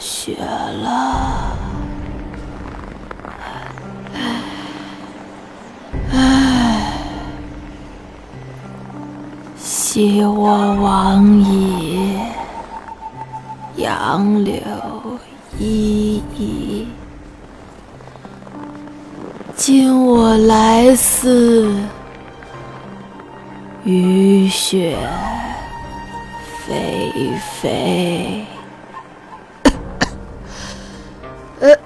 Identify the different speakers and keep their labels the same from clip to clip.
Speaker 1: 雪了。唉，昔我往矣，杨柳依依。今我来思，雨雪霏霏。Ơ,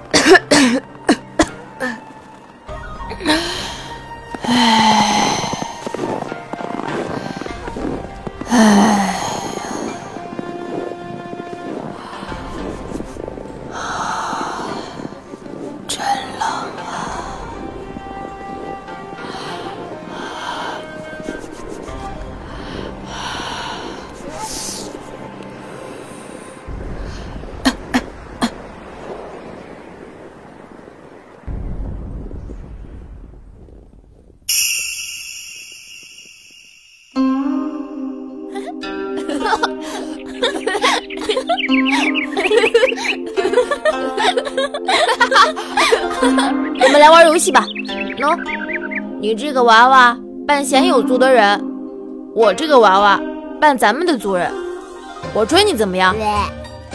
Speaker 2: 我们来玩游戏吧。喏、你这个娃娃扮鲜有族的人，我这个娃娃扮咱们的族人。我追你怎么样？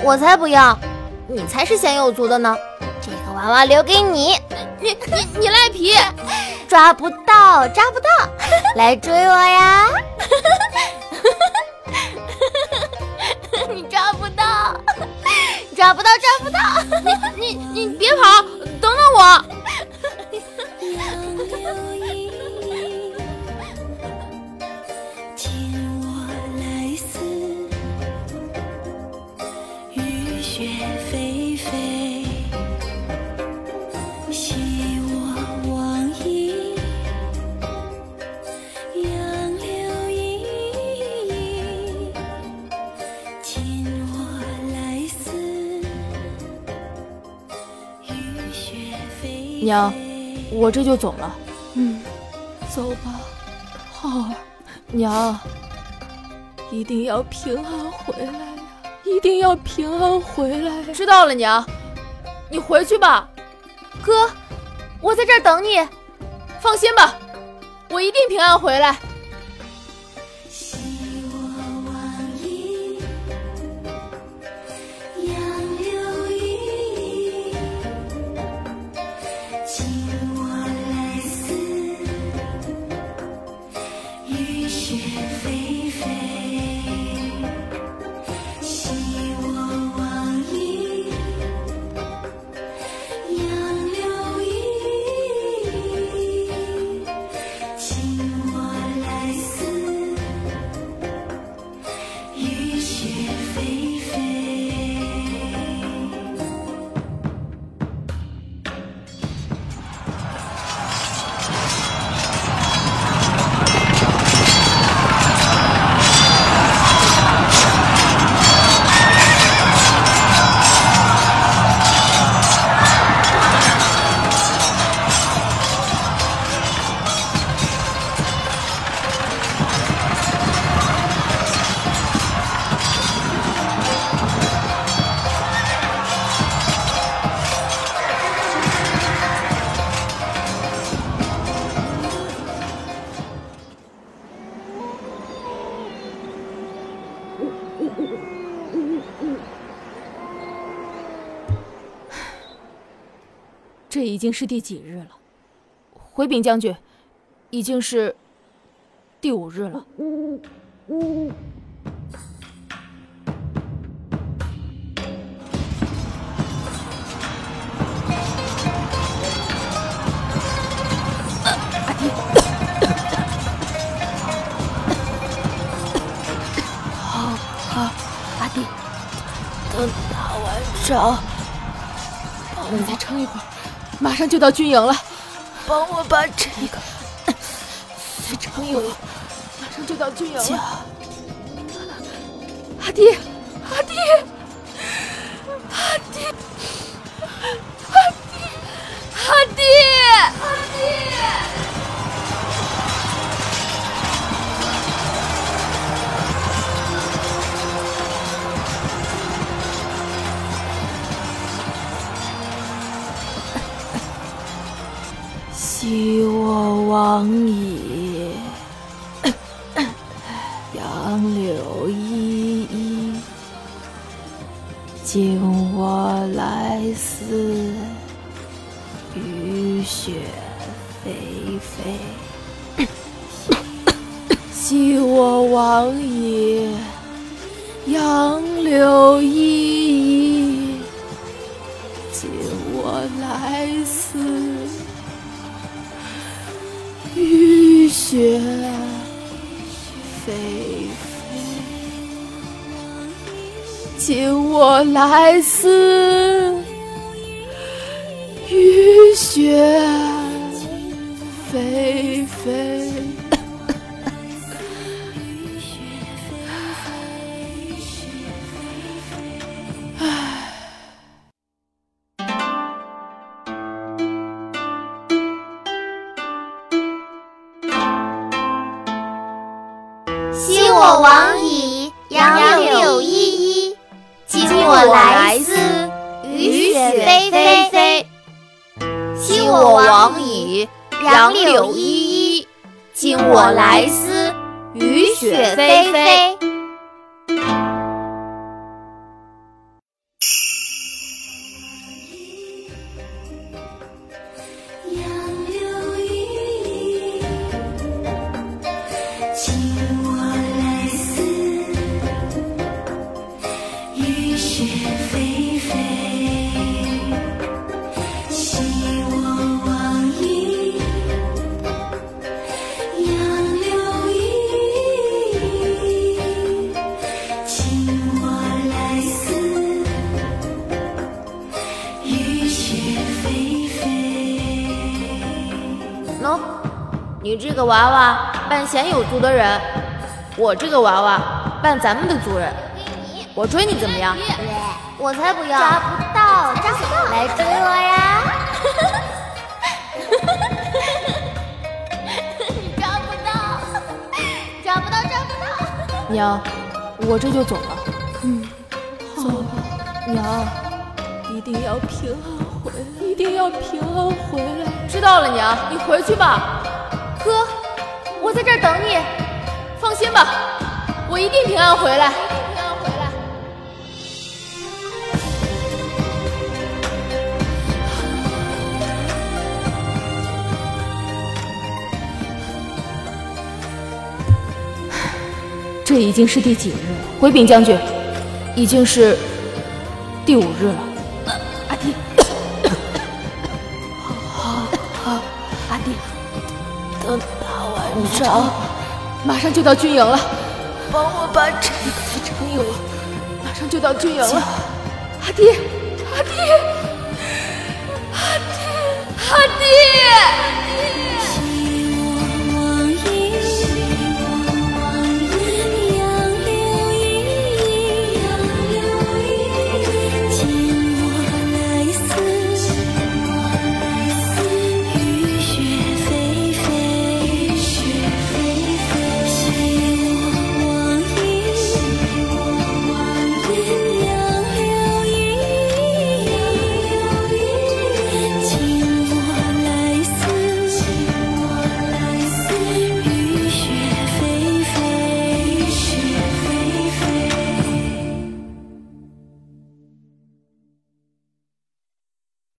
Speaker 2: 我才不要，你才是鲜有族的呢。这个娃娃留给你。你你你赖皮，抓不到，抓不到，来追我呀！找不到，找不到！你你你别跑，等等我！娘，我这就走了。
Speaker 1: 嗯，走吧，浩儿，
Speaker 2: 娘，
Speaker 1: 一定要平安回来呀！一定要平安回来呀！
Speaker 2: 知道了，娘，你回去吧。哥，我在这儿等你，放心吧，我一定平安回来。这已经是第几日了？回禀将军，已经是第五日了。
Speaker 1: 阿弟，等打完仗，
Speaker 2: 你再撑一会儿，马上就到军营了。
Speaker 1: 帮我把这个
Speaker 2: 再撑一会儿，马上就到军营
Speaker 1: 家
Speaker 2: 了。阿弟，阿弟，阿弟，阿弟，阿弟，阿弟。
Speaker 1: 昔我往矣，杨柳依依；今我来思，雨雪霏霏。昔我往矣，杨柳依依；今我来思。雪霏霏，今我来思。雨雪霏霏。
Speaker 3: 王矣，杨柳依依；今我来思，雨雪霏霏。
Speaker 2: 昔我往矣，杨柳依依；今我来思，雨雪霏霏。个娃娃扮贤有族的人，我这个娃娃扮咱们的族人。我追你怎么样？
Speaker 3: 我才不要！抓不到，抓不到！来追我呀！抓不到，抓不到，抓不到！
Speaker 1: 娘，我这就走了。
Speaker 2: 嗯
Speaker 1: 走吧，娘，一定要平安回来，一定要平安回来。
Speaker 2: 知道了，娘，你回去吧。哥，我在这儿等你。放心吧，我一定平安回来。平安回来。
Speaker 1: 这已经是第几日了？回禀将军，已经是第五日了。等打完仗，马上就到军营了。帮我把这个成有，马上就到军营了。阿爹，阿爹，阿爹，阿弟。